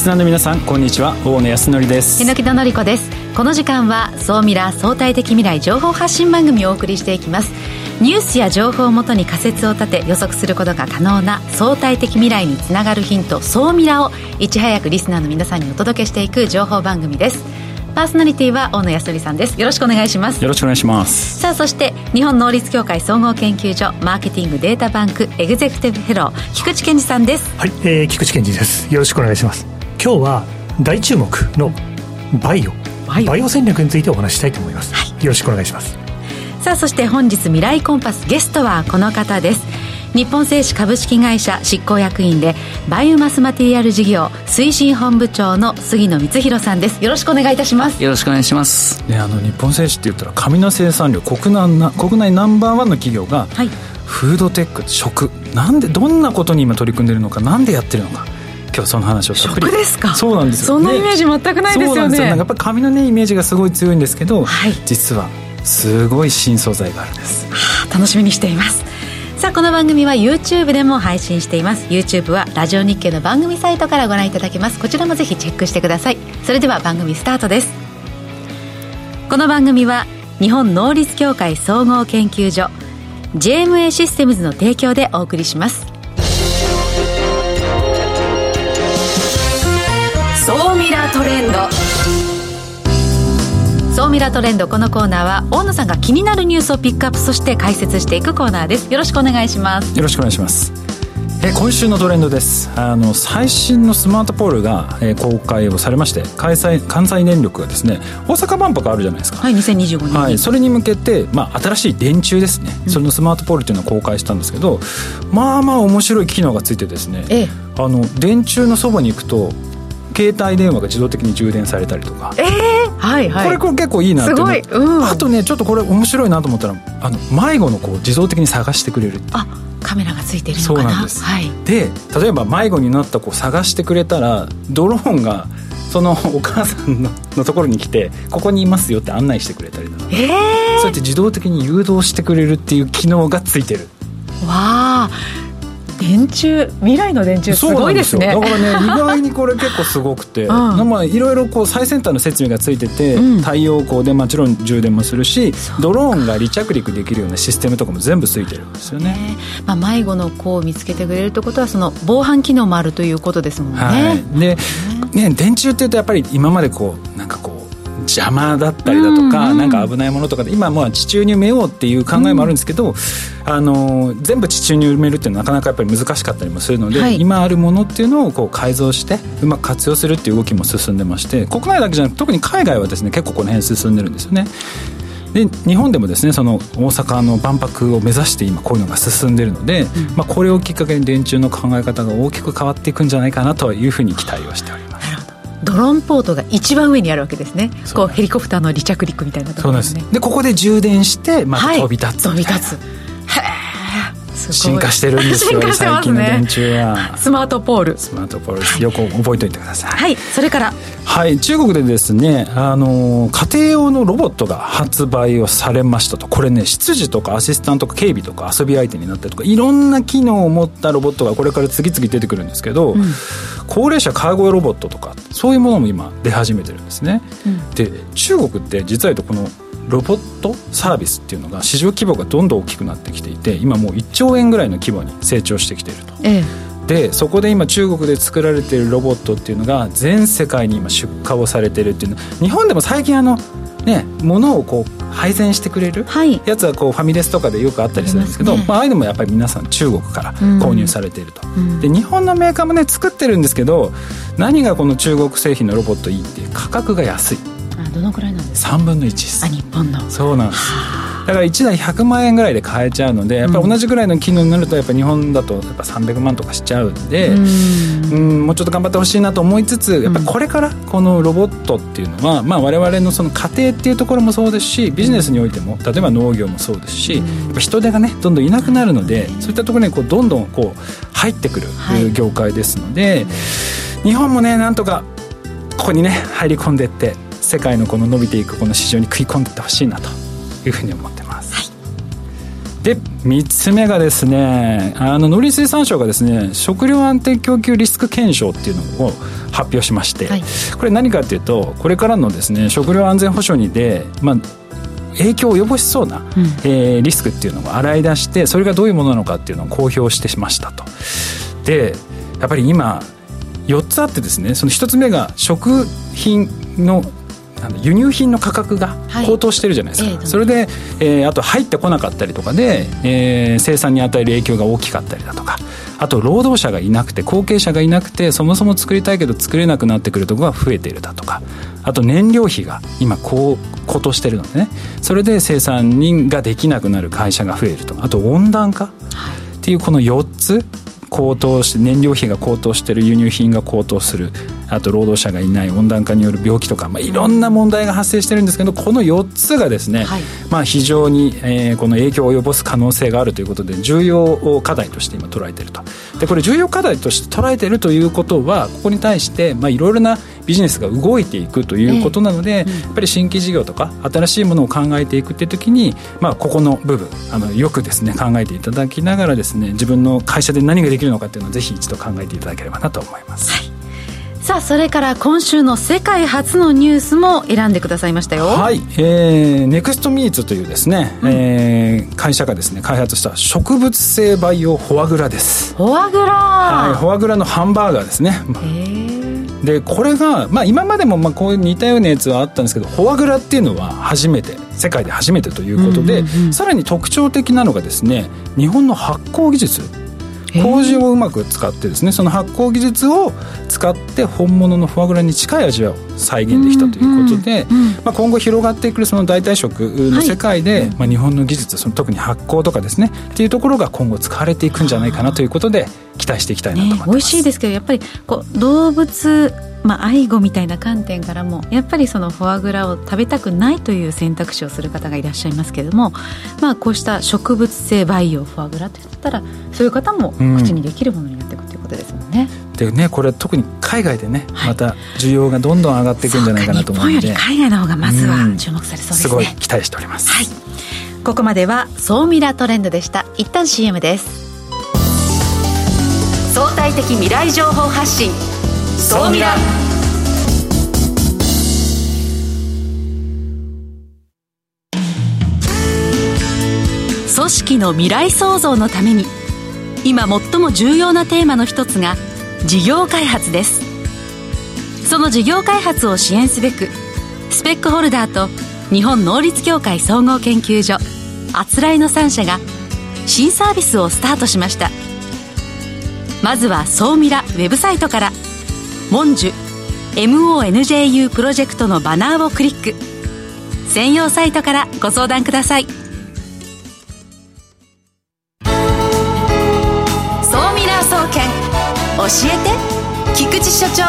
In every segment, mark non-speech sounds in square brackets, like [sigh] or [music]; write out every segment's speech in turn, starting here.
リスナーの皆さんこんにちは。大野康則です。榎田紀子です。この時間は総ミラ相対的未来情報発信番組をお送りしていきます。ニュースや情報をもとに仮説を立て予測することが可能な相対的未来につながるヒント総ミラをいち早くリスナーの皆さんにお届けしていく情報番組です。パーソナリティは大野康則さんです。よろしくお願いします。よろしくお願いします。さあそして日本能率協会総合研究所マーケティングデータバンクエグゼクティブフェロー菊池健二さんです。はい、えー、菊池健二です。よろしくお願いします今日は大注目のバイオ。バイオ。バイオ戦略についてお話したいと思います、はい、よろしくお願いします。さあそして本日未来コンパスゲストはこの方です。日本製紙株式会社執行役員でバイオマスマテリアル事業推進本部長の杉野光弘さんです。よろしくお願いいたします。よろしくお願いします。ねあの日本製紙って言ったら紙の生産量国内な国内ナンバーワンの企業が、はい、フードテック食。なんでどんなことに今取り組んでるのかなんでやってるのか今日その話をたっぷりで。すか？そうなんですよ、そのイメージ全くないですよね。よ。やっぱり紙のねイメージがすごい強いんですけど、はい、実はすごい新素材があるんです、はあ、楽しみにしています。さあこの番組は YouTube でも配信しています。YouTube はラジオ日経の番組サイトからご覧いただけます。こちらもぜひチェックしてください。それでは番組スタートです。この番組は日本能率協会総合研究所 JMA システムズの提供でお送りしますトレンド。総ミラトレンドこのコーナーは大野さんが気になるニュースをピックアップそして解説していくコーナーです。よろしくお願いします。よろしくお願いします。え今週のトレンドです。あの最新のスマートポールが、え公開をされまして開催関西電力がですね大阪万博あるじゃないですか。はい2025年はいそれに向けて、まあ、新しい電柱ですね、うん、そのスマートポールっていうのを公開したんですけどまあまあ面白い機能がついてですね、ええ、あの電柱のそばに行くと携帯電話が自動的に充電されたりとか。ええー、はいはい。これこれ結構いいなってすごい、うん、あとねちょっとこれ面白いなと思ったらあの迷子の子を自動的に探してくれるあカメラがついてるのかな？そうなんです、はい、で例えば迷子になった子を探してくれたらドローンがそのお母さんののところに来てここにいますよって案内してくれたりとか、えー、そうやって自動的に誘導してくれるっていう機能がついてる。わあ電柱未来の電柱すごいですね。だからね意外にこれ結構すごくて、[laughs] うん、まあいろいろこう最先端の設備がついてて、うん、太陽光でもちろん充電もするしドローンが離着陸できるようなシステムとかも全部ついてるんですよね、ね、まあ、迷子の子を見つけてくれるってことはその防犯機能もあるということですもんね、はい、で、ね、電柱っていうとやっぱり今までこうなんかこう邪魔だったりだとか、うんうん、なんか危ないものとかで今もう地中に埋めようっていう考えもあるんですけど、うん、あの全部地中に埋めるっていうのはなかなかやっぱり難しかったりもするので、はい、今あるものっていうのをこう改造してうまく活用するっていう動きも進んでまして国内だけじゃなく特に海外はですね結構この辺進んでるんですよね。で日本でもですねその大阪の万博を目指して今こういうのが進んでるので、うん、まあ、これをきっかけに電柱の考え方が大きく変わっていくんじゃないかなというふうに期待をしております。ドローンポートが一番上にあるわけですね。こうヘリコプターの離着陸みたいなところです。ねでここで充電してまた飛び立つ、はい、飛び立つ進化してるんですよ、ね、最近の電柱は。スマートポール。スマートポール。です、よく覚えておいてください。はい。それから。はい。中国でですねあの家庭用のロボットが発売をされましたと。これね執事とかアシスタントとか警備とか遊び相手になったりとかいろんな機能を持ったロボットがこれから次々出てくるんですけど、うん、高齢者介護用ロボットとかそういうものも今出始めてるんですね、うん、で中国って実はこのロボットサービスっていうのが市場規模がどんどん大きくなってきていて今もう1兆円ぐらいの規模に成長してきていると。ええ。でそこで今中国で作られているロボットっていうのが全世界に今出荷をされてるっていうの。日本でも最近あのね物をこう配膳してくれるやつはこうファミレスとかでよくあったりするんですけど、ね、まあ、ああいうのもやっぱり皆さん中国から購入されていると、うん、で日本のメーカーもね作ってるんですけど何がこの中国製品のロボットいいって価格が安いどのくらいなんですか？3分の1です。あ日本の。そうなんです。だから1台100万円ぐらいで買えちゃうのでやっぱり同じぐらいの機能になるとやっぱ日本だとやっぱ300万とかしちゃうんでうん。もうちょっと頑張ってほしいなと思いつつやっぱこれからこのロボットっていうのは、まあ、我々のその家庭っていうところもそうですしビジネスにおいても例えば農業もそうですしやっぱ人手がねどんどんいなくなるのでそういったところにこうどんどんこう入ってくる業界ですので、日本もねなんとかここにね入り込んでいって世界のこの伸びていくこの市場に食い込んでいってほしいなというふうに思ってます。はいで3つ目がですねあの農林水産省がですね食料安定供給リスク検証っていうのを発発表しまして、はい、これ何かというとこれからのですね食料安全保障にで、まあ、影響を及ぼしそうな、うん、えー、リスクっていうのを洗い出してそれがどういうものなのかっていうのを公表してしましたと。でやっぱり今4つあってですねその1つ目が食品の輸入品の価格が高騰してるじゃないですか、はい、それで、えー、あと入ってこなかったりとかで、えー、生産に与える影響が大きかったりだとか。あと労働者がいなくて後継者がいなくてそもそも作りたいけど作れなくなってくるところが増えているだとか。あと燃料費が今高高騰してるのでね。それで生産人ができなくなる会社が増えると。あと温暖化っていうこの4つ高騰して燃料費が高騰してる輸入品が高騰するあと労働者がいない温暖化による病気とか、まあ、いろんな問題が発生してるんですけどこの4つがですね、はい、まあ、非常に、えー、この影響を及ぼす可能性があるということで重要課題として今捉えていると。でこれ重要課題として捉えているということはここに対していろいろなビジネスが動いていくということなので、えーうん、やっぱり新規事業とか新しいものを考えていくっていう時に、まあ、ここの部分あのよくですね考えていただきながらですね自分の会社で何ができるのかっていうのをぜひ一度考えていただければなと思います。はいさあそれから今週の世界初のニュースも選んでくださいましたよ。はい、えー、ネクストミーツというですね、うん、えー、会社がですね開発した植物性培養フォアグラです。フォアグラ。はい。フォアグラのハンバーガーですね。でこれが、まあ、今までもまあこういう似たようなやつはあったんですけどフォアグラっていうのは初めて世界で初めてということで、ううん、さらに特徴的なのがですね日本の発酵技術麹をうまく使ってですねその発酵技術を使って本物のフォアグラに近い味を再現できたということで、まあ、今後広がっていくその代替食の世界で、はい、まあ、日本の技術その特に発酵とかですねっていうところが今後使われていくんじゃないかなということで期待していきたいなと思ってます、ね、美味しいですけどやっぱりこう動物まあ、愛護みたいな観点からもやっぱりそのフォアグラを食べたくないという選択肢をする方がいらっしゃいますけれども、まあ、こうした植物性培養フォアグラといったらそういう方も口にできるものになっていくということですもんね。うん、でねこれ特に海外でね、はい、また需要がどんどん上がっていくんじゃないかなと思うので。日本より海外の方がまずは注目されそうですね、すごい期待しております。はい。ここまでは総ミラートレンドでした。一旦 CM です。相対的未来情報発信総ミラ組織の未来創造のために今最も重要なテーマの一つが事業開発です。その事業開発を支援すべくスペックホルダーと日本能率協会総合研究所あつらいの3社が新サービスをスタートしました。まずは総ミラウェブサイトから「モンジュ MONJU プロジェクト」のバナーをクリック専用サイトからご相談ください総ミラー総研教えて菊池所長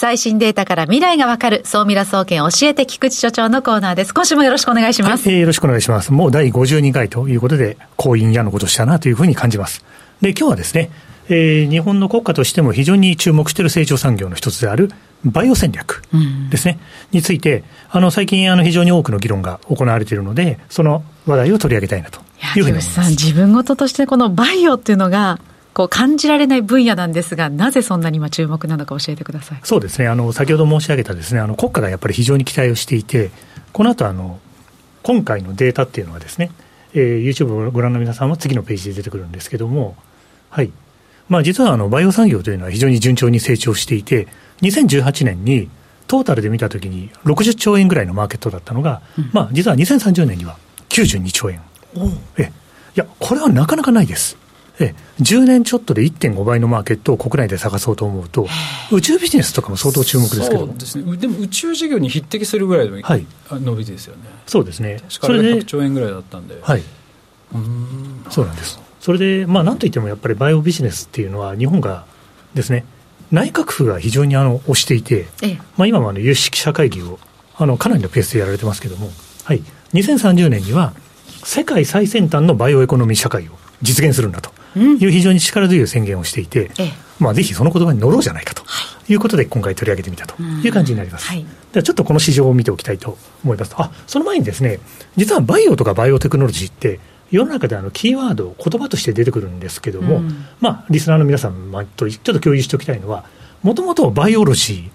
最新データから未来がわかる、総ミラ総研教えて菊池所長のコーナーです。今週もよろしくお願いします。はい、よろしくお願いします。もう第52回ということで、婚姻やのことしたなというふうに感じます。で、今日はですね、えー、日本の国家としても非常に注目している成長産業の一つであるバイオ戦略ですね、うん、について、あの最近あの非常に多くの議論が行われているので、その話題を取り上げたいなというふうに思います。自分事としてこのバイオっていうのが、こう感じられない分野なんですが、なぜそんなに今注目なのか教えてください。そうですね。あの先ほど申し上げたですね、あの国家がやっぱり非常に期待をしていて、この後あの今回のデータっていうのはですね、えー、YouTube をご覧の皆さんは次のページで出てくるんですけども、はい。まあ実はあのバイオ産業というのは非常に順調に成長していて、2018年にトータルで見たときに60兆円ぐらいのマーケットだったのが、うん、まあ実は2030年には92兆円。えいや、これはなかなかないです。え10年ちょっとで1.5倍のマーケットを国内で探そうと思うと、宇宙ビジネスとかも相当注目ですけどそうですね、でも宇宙事業に匹敵するぐらいの、はい、伸びですよね。そうですね。それで100兆円ぐらいだったんで。はい。うんそうなんです。それで、まあ、なんといってもやっぱりバイオビジネスっていうのは、日本がですね、内閣府が非常にあの推していて、ええ、まあ、今もあの有識者会議をあのかなりのペースでやられてますけれども、はい、2030年には世界最先端のバイオエコノミー社会を実現するんだという非常に力強い宣言をしていて、ええ、まあ、ぜひその言葉に乗ろうじゃないかということで、今回取り上げてみたという感じになります。はい、ではちょっとこの市場を見ておきたいと思います。あその前にですね、実はバイオとかバイオテクノロジーって、世の中であのキーワード、言葉として出てくるんですけども、うん、まあ、リスナーの皆さんとちょっと共有しておきたいのは、もともとバイオロジー、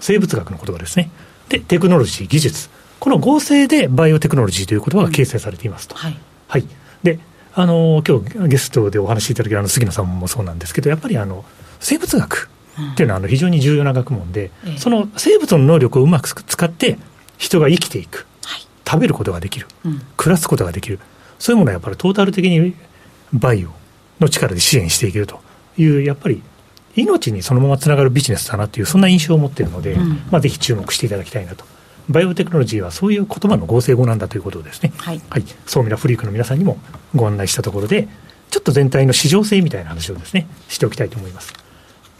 生物学の言葉ですね、で、テクノロジー、技術、この合成でバイオテクノロジーという言葉が形成されていますと。うん、はい、はい、であの今日ゲストでお話しいただけるあの杉野さんもそうなんですけど、やっぱりあの生物学っていうのはあの非常に重要な学問で、うん、その生物の能力をうまく使って、人が生きていく、はい、食べることができる、うん、暮らすことができる、そういうものはやっぱりトータル的にバイオの力で支援していけるという、やっぱり命にそのままつながるビジネスだなという、そんな印象を持っているので、うん、まあ、ぜひ注目していただきたいなと。バイオテクノロジーはそういう言葉の合成語なんだということをですね、はい、はい、ソーミラフリークの皆さんにもご案内したところで、ちょっと全体の市場性みたいな話をですね、しておきたいと思います。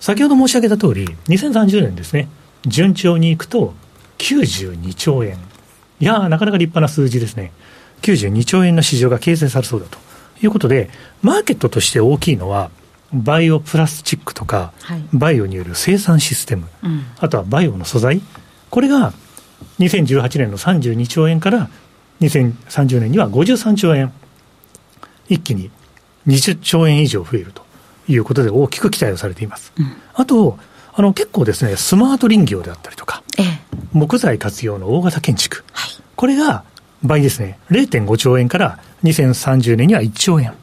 先ほど申し上げた通り、2030年ですね、順調にいくと92兆円。いやー、なかなか立派な数字ですね。92兆円の市場が形成されそうだと。いうことで、マーケットとして大きいのは、バイオプラスチックとか、はい、バイオによる生産システム、うん、あとはバイオの素材、これが2018年の32兆円から2030年には53兆円、一気に20兆円以上増えると。いうことで、大きく期待をされています。うん、あとあの結構ですね、スマート林業であったりとか、ええ、木材活用の大型建築、はい、これが倍ですね、0.5兆円から2030年には1兆円、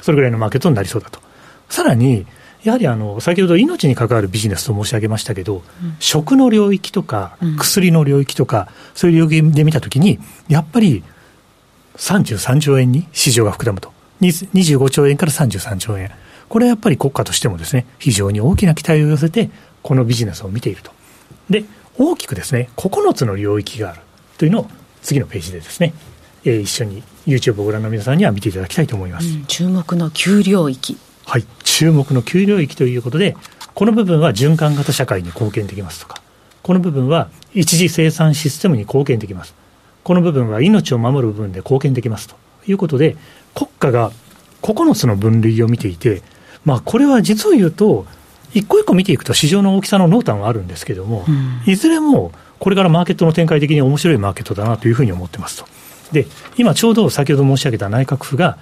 それぐらいのマーケットになりそうだと。さらに、やはりあの先ほど命に関わるビジネスと申し上げましたけど、うん、食の領域とか、薬の領域とか、うん、そういう領域で見たときに、やっぱり33兆円に市場が膨らむと、25兆円から33兆円、これはやっぱり国家としてもですね、非常に大きな期待を寄せて、このビジネスを見ていると。で、大きくですね、9つの領域があるというのを次のページでですね、えー、一緒に YouTube をご覧の皆さんには見ていただきたいと思います。うん、注目の9領域。はい、注目の9領域ということで、この部分は循環型社会に貢献できますとか、この部分は一次生産システムに貢献できます。この部分は命を守る部分で貢献できますということで、国家が9つの分類を見ていて、まあ、これは実を言うと、一個一個見ていくと市場の大きさの濃淡はあるんですけれども、うん、いずれもこれからマーケットの展開的に面白いマーケットだなというふうに思ってますと。で、今ちょうど先ほど申し上げた内閣府が、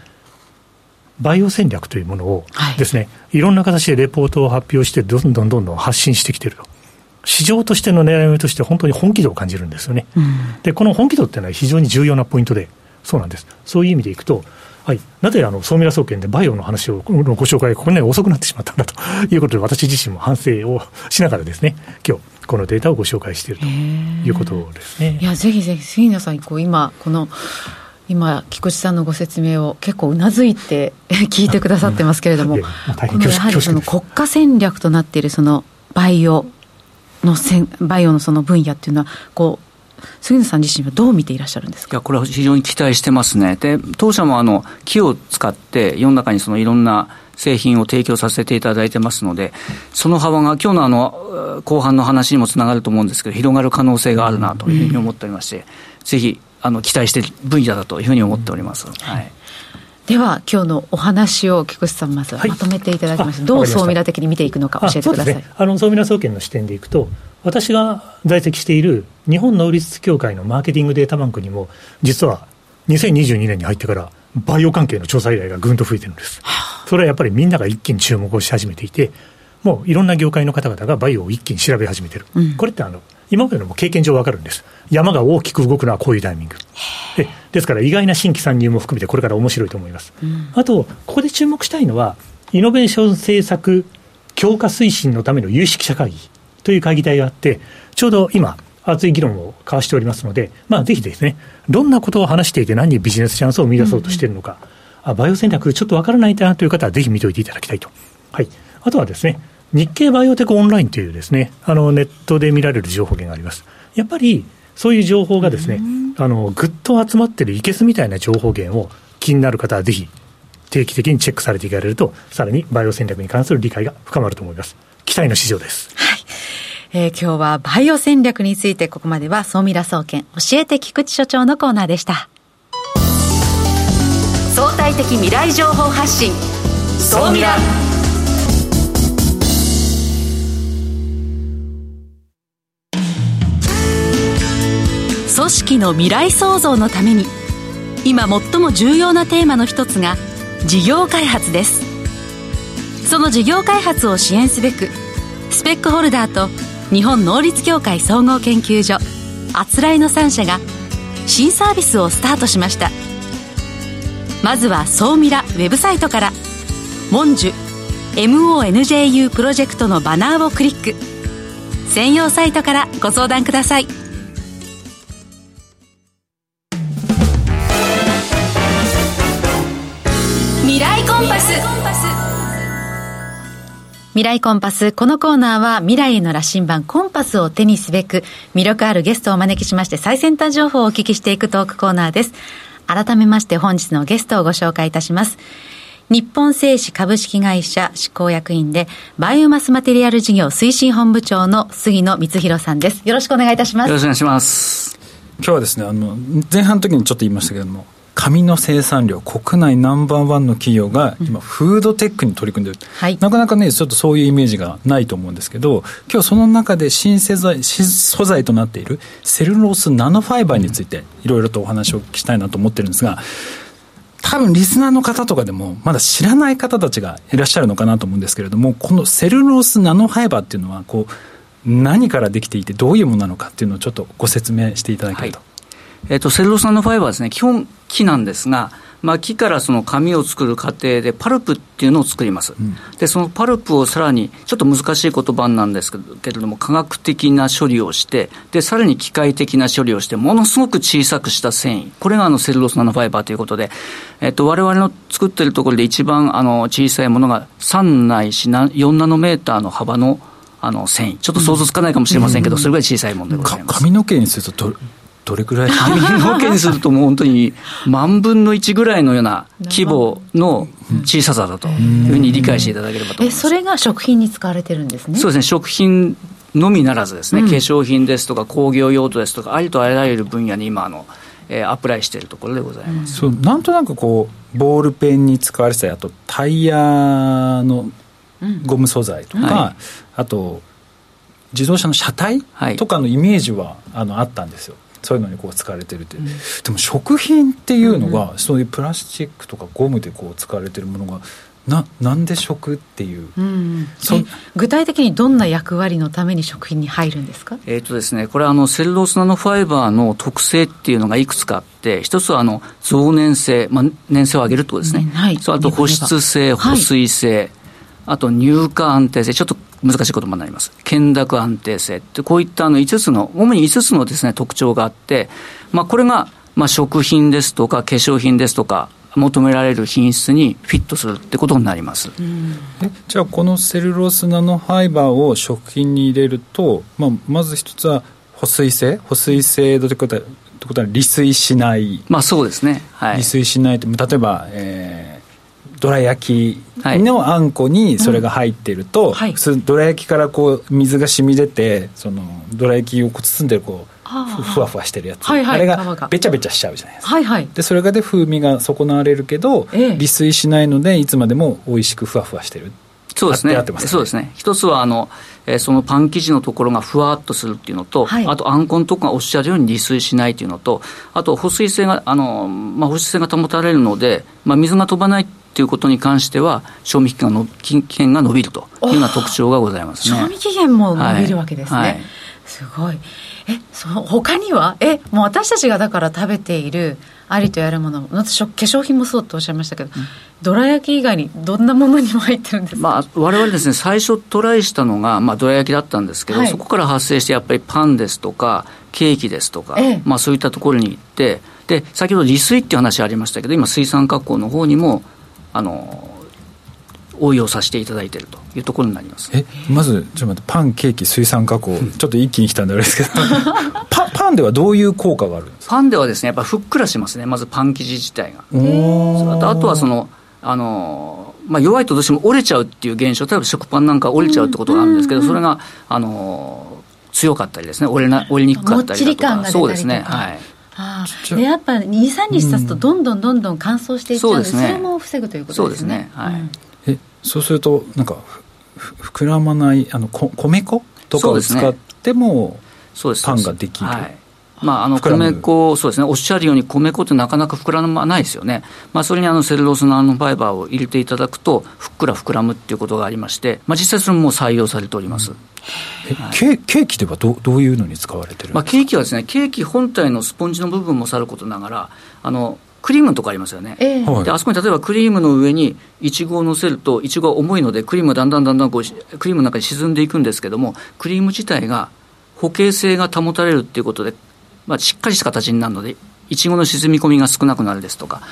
バイオ戦略というものをですね、はい、いろんな形でレポートを発表して、どんどんどんどん発信してきてると。市場としての狙い目として本当に本気度を感じるんですよね。うん、で、この本気度っていうのは非常に重要なポイントで、そうなんです。そういう意味でいくと、はい、なぜあの総ミラ総研でバイオの話をご紹介、ここね、遅くなってしまったんだということで、私自身も反省をしながらですね、今日このデータをご紹介しているということですね。いや、ぜひぜひ、杉野さん、こう今、この今、菊池さんのご説明を結構うなずいて [laughs] 聞いてくださってますけれども、このやはりその国家戦略となっているそのバイオのせんバイオのその分野っていうのはこう杉野さん自身はどう見ていらっしゃるんですか？いやこれは非常に期待してますね、で当社もあの木を使って、世の中にそのいろんな製品を提供させていただいてますので、その幅が今日のあの後半の話にもつながると思うんですけど、広がる可能性があるなというふうに思っておりまして、うん、ぜひあの期待している分野だというふうに思っております。はい。では今日のお話を菊池さんまずまとめていただきまして、はい、どう総ミラ的に見ていくのか教えてください。ね、あの総ミラ総研の視点でいくと、私が在籍している日本能率協会のマーケティングデータバンクにも、実は2022年に入ってから、バイオ関係の調査依頼がぐんと増えてるんです。それはやっぱりみんなが一気に注目をし始めていて、もういろんな業界の方々がバイオを一気に調べ始めてる。うん、これってあの今までのも経験上わかるんです。山が大きく動くのはこういうタイミング。でですから意外な新規参入も含めてこれから面白いと思います。うん、あと、ここで注目したいのは、イノベーション政策強化推進のための有識者会議という会議体があって、ちょうど今、熱い議論を交わしておりますので、まあ、ぜひですね、どんなことを話していて何にビジネスチャンスを見出そうとしているのか、うんうん、あバイオ戦略ちょっとわからないなという方はぜひ見ておいていただきたいと。はい。あとはですね、日経バイオテクオンラインというですね、あのネットで見られる情報源があります。やっぱりそういう情報がですね、あのぐっと集まってるいけすみたいな情報源を気になる方はぜひ定期的にチェックされていかれると、さらにバイオ戦略に関する理解が深まると思います。期待の市場です。はい。えー、今日はバイオ戦略についてここまでは総ミラ総研教えて菊池所長のコーナーでした。相対的未来情報発信。総ミラ組織の未来創造のために今最も重要なテーマの一つが事業開発です。その事業開発を支援すべくスペックホルダーと日本能率協会総合研究所あつらいの3社が新サービスをスタートしました。まずは総ミラウェブサイトから「モンジュ MONJU プロジェクト」のバナーをクリック。専用サイトからご相談ください。未来コンパス。このコーナーは未来への羅針盤コンパスを手にすべく魅力あるゲストをお招きしまして最先端情報をお聞きしていくトークコーナーです。改めまして本日のゲストをご紹介いたします。日本製紙株式会社執行役員でバイオマスマテリアル事業推進本部長の杉野光弘さんです。よろしくお願いいたします。よろしくお願いします。今日はですね、あの、前半の時にちょっと言いましたけれども、紙の生産量、国内ナンバーワンの企業が今、フードテックに取り組んでる、はい、なかなかね、ちょっとそういうイメージがないと思うんですけど、今日その中で新素材新素材となっているセルロースナノファイバーについて、いろいろとお話を聞きしたいなと思ってるんですが、多分リスナーの方とかでも、まだ知らない方たちがいらっしゃるのかなと思うんですけれども、このセルロースナノファイバーっていうのは、こう、何からできていて、どういうものなのかっていうのをちょっとご説明していただけると。はいえっ、と、セルロースナノファイバーはですね、基本木なんですが、まあ、木からその紙を作る過程でパルプっていうのを作ります、うん、でそのパルプをさらにちょっと難しい言葉なんですけれども化学的な処理をしてでさらに機械的な処理をしてものすごく小さくした繊維。これがあのセルロースナノファイバーということで、えっと、我々の作っているところで一番あの小さいものが3ないし4ナノメーターの幅のあの繊維。ちょっと想像つかないかもしれませんけど、うん、それぐらい小さいものでございます。髪の毛にするとどれぐらい髪の毛にするともう本当に万分の1ぐらいのような規模の小ささだというふうに理解していただければと思います。それが食品に使われてるんですね？そうですね。食品のみならずですね、うん、化粧品ですとか工業用途ですとかありとあらゆる分野に今あの、えー、アプライしているところでございます。そうなんとなくこうボールペンに使われてたりあとタイヤのゴム素材とか、うんはい、あと自動車の車体とかのイメージは、あのあったんですよ。そういうのにこう使われてるって、う。ん、でも食品っていうのが、うん、そういうプラスチックとかゴムでこう使われてるものがななんで食っていう、うん、具体的にどんな役割のために食品に入るんですか、えーとですね、これはあのセルロースナノファイバーの特性っていうのがいくつかあって一つはあの増粘性、まあ、粘性を上げるってことですね、はい、そうあと保湿性保水性、はい、あと乳化安定性ちょっと難しい言葉になります。懸濁安定性って、こういったあの5つの、主に5つのですね、特徴があって、まあ、これが、まあ、食品ですとか、化粧品ですとか、求められる品質にフィットするってことになります、じゃあこのセルロースナノファイバーを食品に入れると、まあ、まず一つは保水性？保水性ということはことは利水しない。まあそうですね、はい、利水しないと例えば、えーどら焼きのあんこにそれが入っていると、はい。うん、どら焼きからこう水が染み出てそのどら焼きを包んでるこうふわふわしてるやつ、はいはい、あれがべちゃべちゃしちゃうじゃないですか、はいはい、でそれがで風味が損なわれるけど、ええ、利水しないのでいつまでも美味しくふわふわしてる。そうですね、ね、そうですね。一つはあの、えー、そのパン生地のところがふわっとするっていうのと、はい、あとあんこのところがおっしゃるように利水しないっていうのとあと保水性があの、まあ、保湿性が保たれるので、まあ、水が飛ばないということに関しては、賞味期限がの期限が伸びるというような特徴がございますね。賞味期限も伸びるわけですね。はいはい、すごい。え、その他には？え、もう私たちがだから食べているありとやるもの、私、化粧品もそうとおっしゃいましたけど、うん、どら焼き以外にどんなものにも入ってるんですか、まあ、我々ですね、最初トライしたのが、まあ、どら焼きだったんですけど、はい、そこから発生して、やっぱりパンですとか、ケーキですとか、ええ、まあ、そういったところに行って、で先ほど利水っていう話ありましたけど、今、水産加工の方にもあの応用させていただいているというところになります。えまずちょっと待ってパンケーキ水産加工、ちょっと一気にきたんであれですけど。[laughs] パパンではどういう効果があるんですか？パンではですねやっぱふっくらしますねまずパン生地自体が。あとあとはそのあのまあ、弱いとどうしても折れちゃうっていう現象例えば食パンなんか折れちゃうってことがあるんですけど、それがあの強かったりですね折れな折れにくかったりだとか。そうですねはい。あでやっぱ23日経つとどんどんどんどん乾燥していっちゃう。ので、うん、それも防ぐということですね。そうですね、はい、えそうするとなんか膨らまないあのこ米粉とかを使っても、パンができる、はい、まあ、あの米粉、そうですね、おっしゃるように、米粉ってなかなか膨らまないですよね、まあ、それにあのセルロースナノファイバーを入れていただくと、ふっくら膨らむっていうことがありまして、まあ、実際それも採用されております。うんケケーキではどどういうのに使われてるまあ、ケーキはですね、ケーキ本体のスポンジの部分もさることながら、あのクリームのとこありますよね、えー、であそこに例えばクリームの上にいちごを乗せると、いちごは重いので、クリームがだんだんだんだんこうクリームの中に沈んでいくんですけども、クリーム自体が固形性が保たれるっていうことで、まあ、しっかりした形になるので、いちごの沈み込みが少なくなるですとか、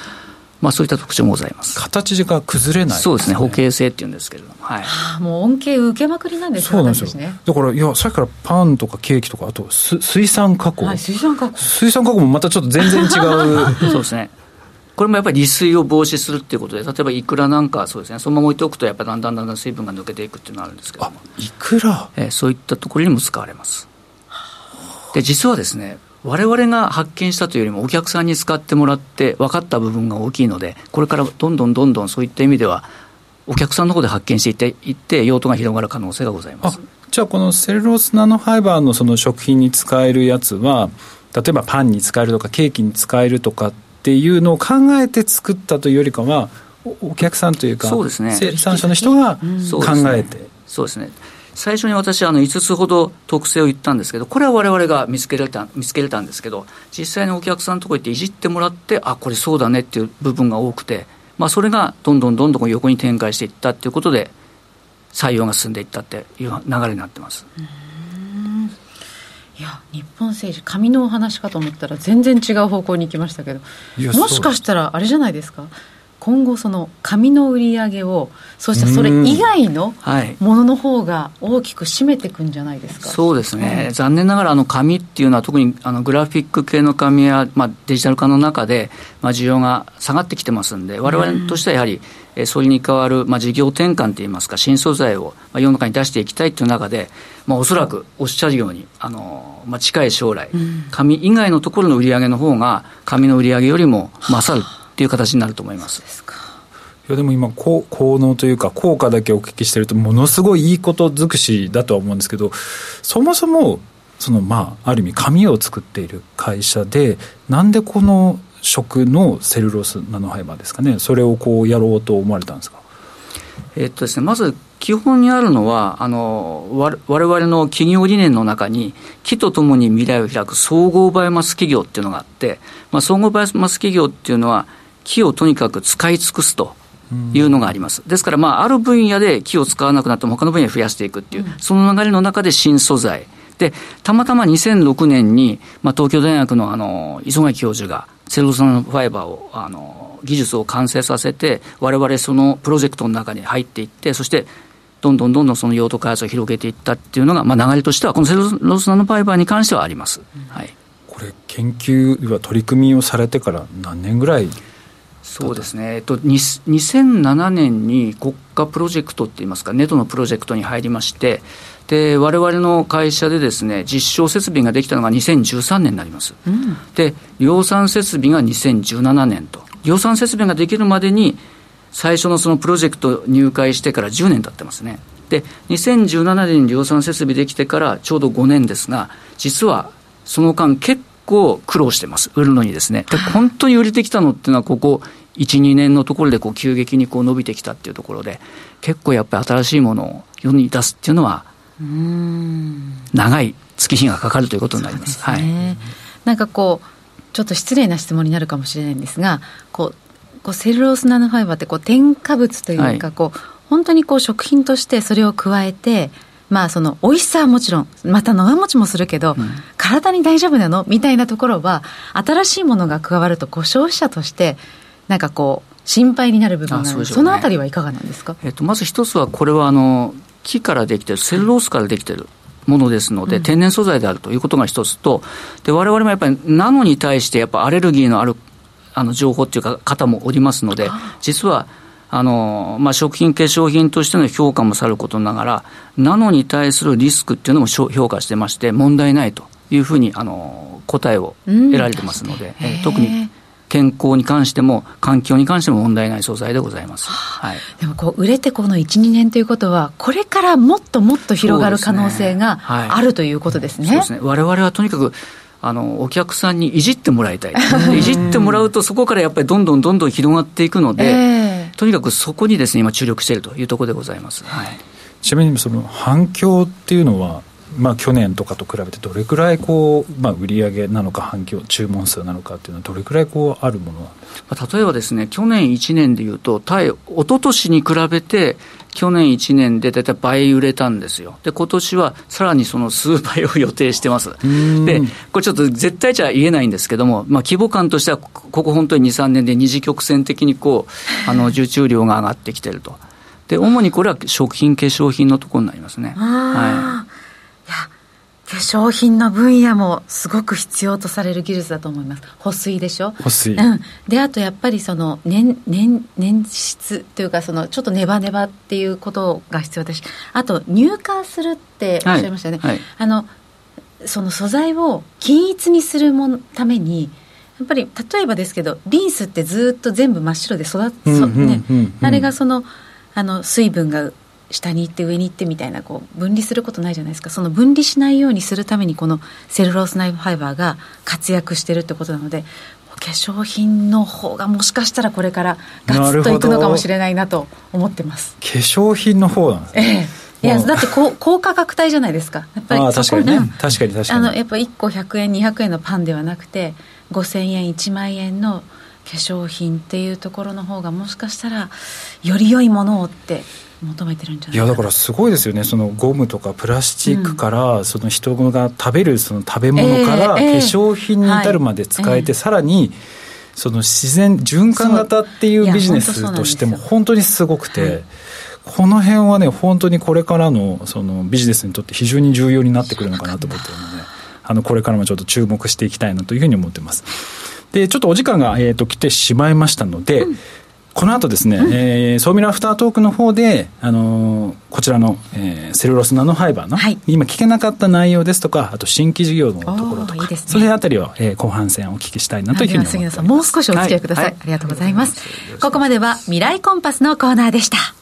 まあ、そういった特徴もございます。形が崩れない、ね、そうですね、保形性っていうんですけれども、はい。はあ、もう恩恵受けまくりなんですそうなんですよ、ね、だから、いや、さっきからパンとかケーキとか、あと水産加工、はい、水産加工。水産加工もまたちょっと全然違う。[laughs] そうですね。これもやっぱり利水を防止するっていうことで、例えばいくらなんかそうですね、そのまま置いておくと、やっぱりだんだんだんだん水分が抜けていくっていうのがあるんですけども、いくら、えー、そういったところにも使われます。で実はですね我々が発見したというよりもお客さんに使ってもらって分かった部分が大きいのでこれからどんどんどんどんそういった意味ではお客さんの方で発見していっていって用途が広がる可能性がございます。じゃあこのセルロースナノファイバーのその食品に使えるやつは例えばパンに使えるとかケーキに使えるとかっていうのを考えて作ったというよりかはお客さんというかそうです、ね、生産者の人が考えて、そうですね最初に私あの5つほど特性を言ったんですけどこれは我々が見つけられた見つけれたんですけど実際にお客さんのところ行っていじってもらってあこれそうだねっていう部分が多くて、まあ、それがどんどんどんどん横に展開していったっていうことで採用が進んでいったっていう流れになってます。いや日本政治紙のお話かと思ったら全然違う方向に行きましたけどもしかしたらあれじゃないですか？今後その紙の売り上げをそしてそれ以外のものの方が大きく占めていくんじゃないですか、はい、そうですね、残念ながらあの紙っていうのは特にあのグラフィック系の紙や、まあ、デジタル化の中で、まあ、需要が下がってきてますんで我々としてはやはり、えそれに代わる、まあ、事業転換といいますか新素材を、まあ、世の中に出していきたいという中で、まあ、おそらくおっしゃるようにあの、まあ、近い将来、紙以外のところの売り上げの方が紙の売り上げよりも勝るっていう形になると思います。いやでも今効能というか効果だけお聞きしてるとものすごいいいこと尽くしだとは思うんですけどそもそもそのまあある意味紙を作っている会社でなんでこの食のセルロースナノファイバーですかね？それをこうやろうと思われたんですか？えっとですねまず基本にあるのはあのわ我々の企業理念の中に木とともに未来を開く総合バイオマス企業っていうのがあって、まあ、総合バイオマス企業っていうのは木をとにかく使い尽くすというのがあります。ですから、まあ、ある分野で木を使わなくなっても他の分野を増やしていくっていう、その流れの中で新素材。で、たまたま2006年に、まあ、東京大学のあの、磯貝教授が、セルロースナノファイバーを、あの、技術を完成させて、我々そのプロジェクトの中に入っていって、そして、どんどんどんどんその用途開発を広げていったっていうのが、まあ、流れとしては、このセルロースナノファイバーに関してはあります。はい。これ、研究は取り組みをされてから何年ぐらい？そうですね、えっと、2007年に国家プロジェクトっていいますか、ネトのプロジェクトに入りまして、で我々の会社でですね実証設備ができたのが2013年になります、うん、で量産設備が2017年と。量産設備ができるまでに最初のそのプロジェクト入会してから10年経ってますね。で2017年に量産設備できてからちょうど5年ですが実はその間結構苦労してます、売るのにですね。で本当に売れてきたのっていうのは、ここ1、2年のところでこう急激にこう伸びてきたっていうところで、結構やっぱり新しいものを世に出すっていうのは、長い月日がかかるということになります。すね、はい、なんかこうちょっと失礼な質問になるかもしれないんですが、こうこうセルロースナノファイバーってこう添加物というか、はい、こう本当にこう食品としてそれを加えてまあその美味しさはもちろんまた長持ちもするけど、うん、体に大丈夫なの？みたいなところは新しいものが加わるとこう消費者としてなんかこう心配になる部分がある。そ,、ね、そのあたりはいかがなんですか、えっと、まず一つはこれはあの木からできてるセルロースからできてるものですので、うん、天然素材であるということが一つとで我々もやっぱりナノに対してやっぱアレルギーのあるあの情報っていうか方もおりますので実はあの、まあ、食品、化粧品としての評価もさることながら、ナノに対するリスクっていうのも評価してまして、問題ないというふうにあの答えを得られてますので、え特に健康に関しても、環境に関しても問題ない素材でございます、はい、でもこう、売れてこの1、2年ということは、これからもっともっと広がる可能性があるということですね。そうですね。我々はとにかくあのお客さんにいじってもらいたい、いじってもらうと、そこからやっぱりどんどんどんどん広がっていくので、えー、とにかくそこにです、ね、今、注力しているというところでございます、はい、ちなみにその反響っていうのは、まあ、去年とかと比べてどれくらいこう、まあ、売上なのか反響注文数なのかっていうのはどれくらいこうあるものなん例えばですね去年1年でいうと対一昨年に比べて去年1年で大体倍売れたんですよ。で、今年はさらにその数倍を予定してます。で、これちょっと絶対じゃ言えないんですけども、まあ規模感としては、ここ本当に2、3年で二次曲線的にこう、[laughs] あの、受注量が上がってきてると。で、主にこれは食品、化粧品のところになりますね。はい。化粧品の分野もすごく必要とされる技術だと思います。保水でしょ？保水、うん、であとやっぱりその粘粘粘質というかそのちょっとネバネバっていうことが必要だしあと乳化するっておっしゃいましたね、はい。はい、あのその素材を均一にするもためにやっぱり例えばですけどリンスってずっと全部真っ白で育つ、ね、あれがそのあの水分が下に行って上に行ってみたいなこう分離することないじゃないですか。その分離しないようにするためにこのセルロースナイフファイバーが活躍してるってことなので化粧品の方がもしかしたらこれからガツッといくのかもしれないなと思ってます。化粧品の方なんですね、ええ、いやだって高価格帯じゃないですか。やっぱり確かにね。確かに確かに。あのやっぱ1個100円200円のパンではなくて5000円1万円の化粧品っていうところの方がもしかしたらより良いものをって求めてるんじゃないいやだからすごいですよね。そのゴムとかプラスチックから、うん、その人が食べるその食べ物から化粧品に至るまで使えて、えー、さらにその自然循環型っていうビジネスとしても本当にすごくて。この辺はね、本当にこれからのそのビジネスにとって非常に重要になってくるのかなと思ってるので、あのこれからもちょっと注目していきたいなというふうに思ってます。で、ちょっとお時間が、えー、と来てしまいましたので、うんこの後ですね、うん、えー、総ミラアフタートークの方で、あのー、こちらの、えー、セルロスナノファイバーの、はい、今聞けなかった内容ですとか、あと新規事業のところとか、いいね、それあたりを、えー、後半戦お聞きしたいなというふうに思います。もう少しお付き合いください。はい、ありがとうございます。ここまでは未来コンパスのコーナーでした。さ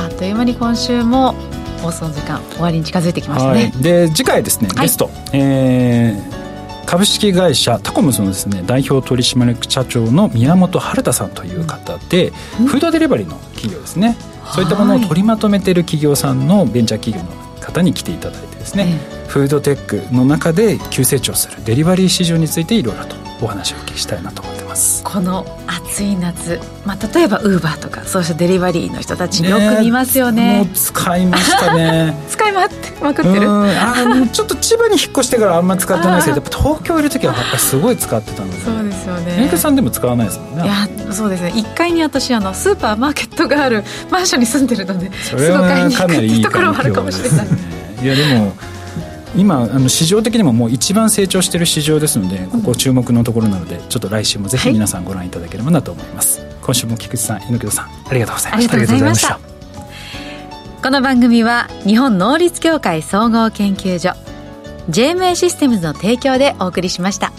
あ、あっという間に今週も放送時間終わりに近づいてきましたね。で、次回ですね、ゲスト、えー株式会社タコムズのですね代表取締役社長の宮本春太さんという方で、うん、フードデリバリーの企業ですね。そういったものを取りまとめている企業さんのベンチャー企業の方に来ていただいてですね、フードテックの中で急成長するデリバリー市場についていろいろとお話をお聞きしたいなと思ってます。この暑い夏、まあ、例えばウーバーとかそうしたデリバリーの人たちよく見ますよね、ね、もう使いましたね [laughs] まってまくってるあちょっと千葉に引っ越してからあんまり使ってないですけど東京いる時はやっぱすごい使ってたのでそうですよねメイクさんでも使わないですもんねいやそうですね1階に私あのスーパーマーケットがあるマンションに住んでるのでそれはかなりいいところもあるかもしれない、いやでも今あの市場的にももう一番成長している市場ですのでここ注目のところなのでちょっと来週もぜひ皆さんご覧いただければなと思います、はい、今週も菊池さん猪木さんありがとうございましたありがとうございましたこの番組は日本能率協会総合研究所 JMA システムズの提供でお送りしました。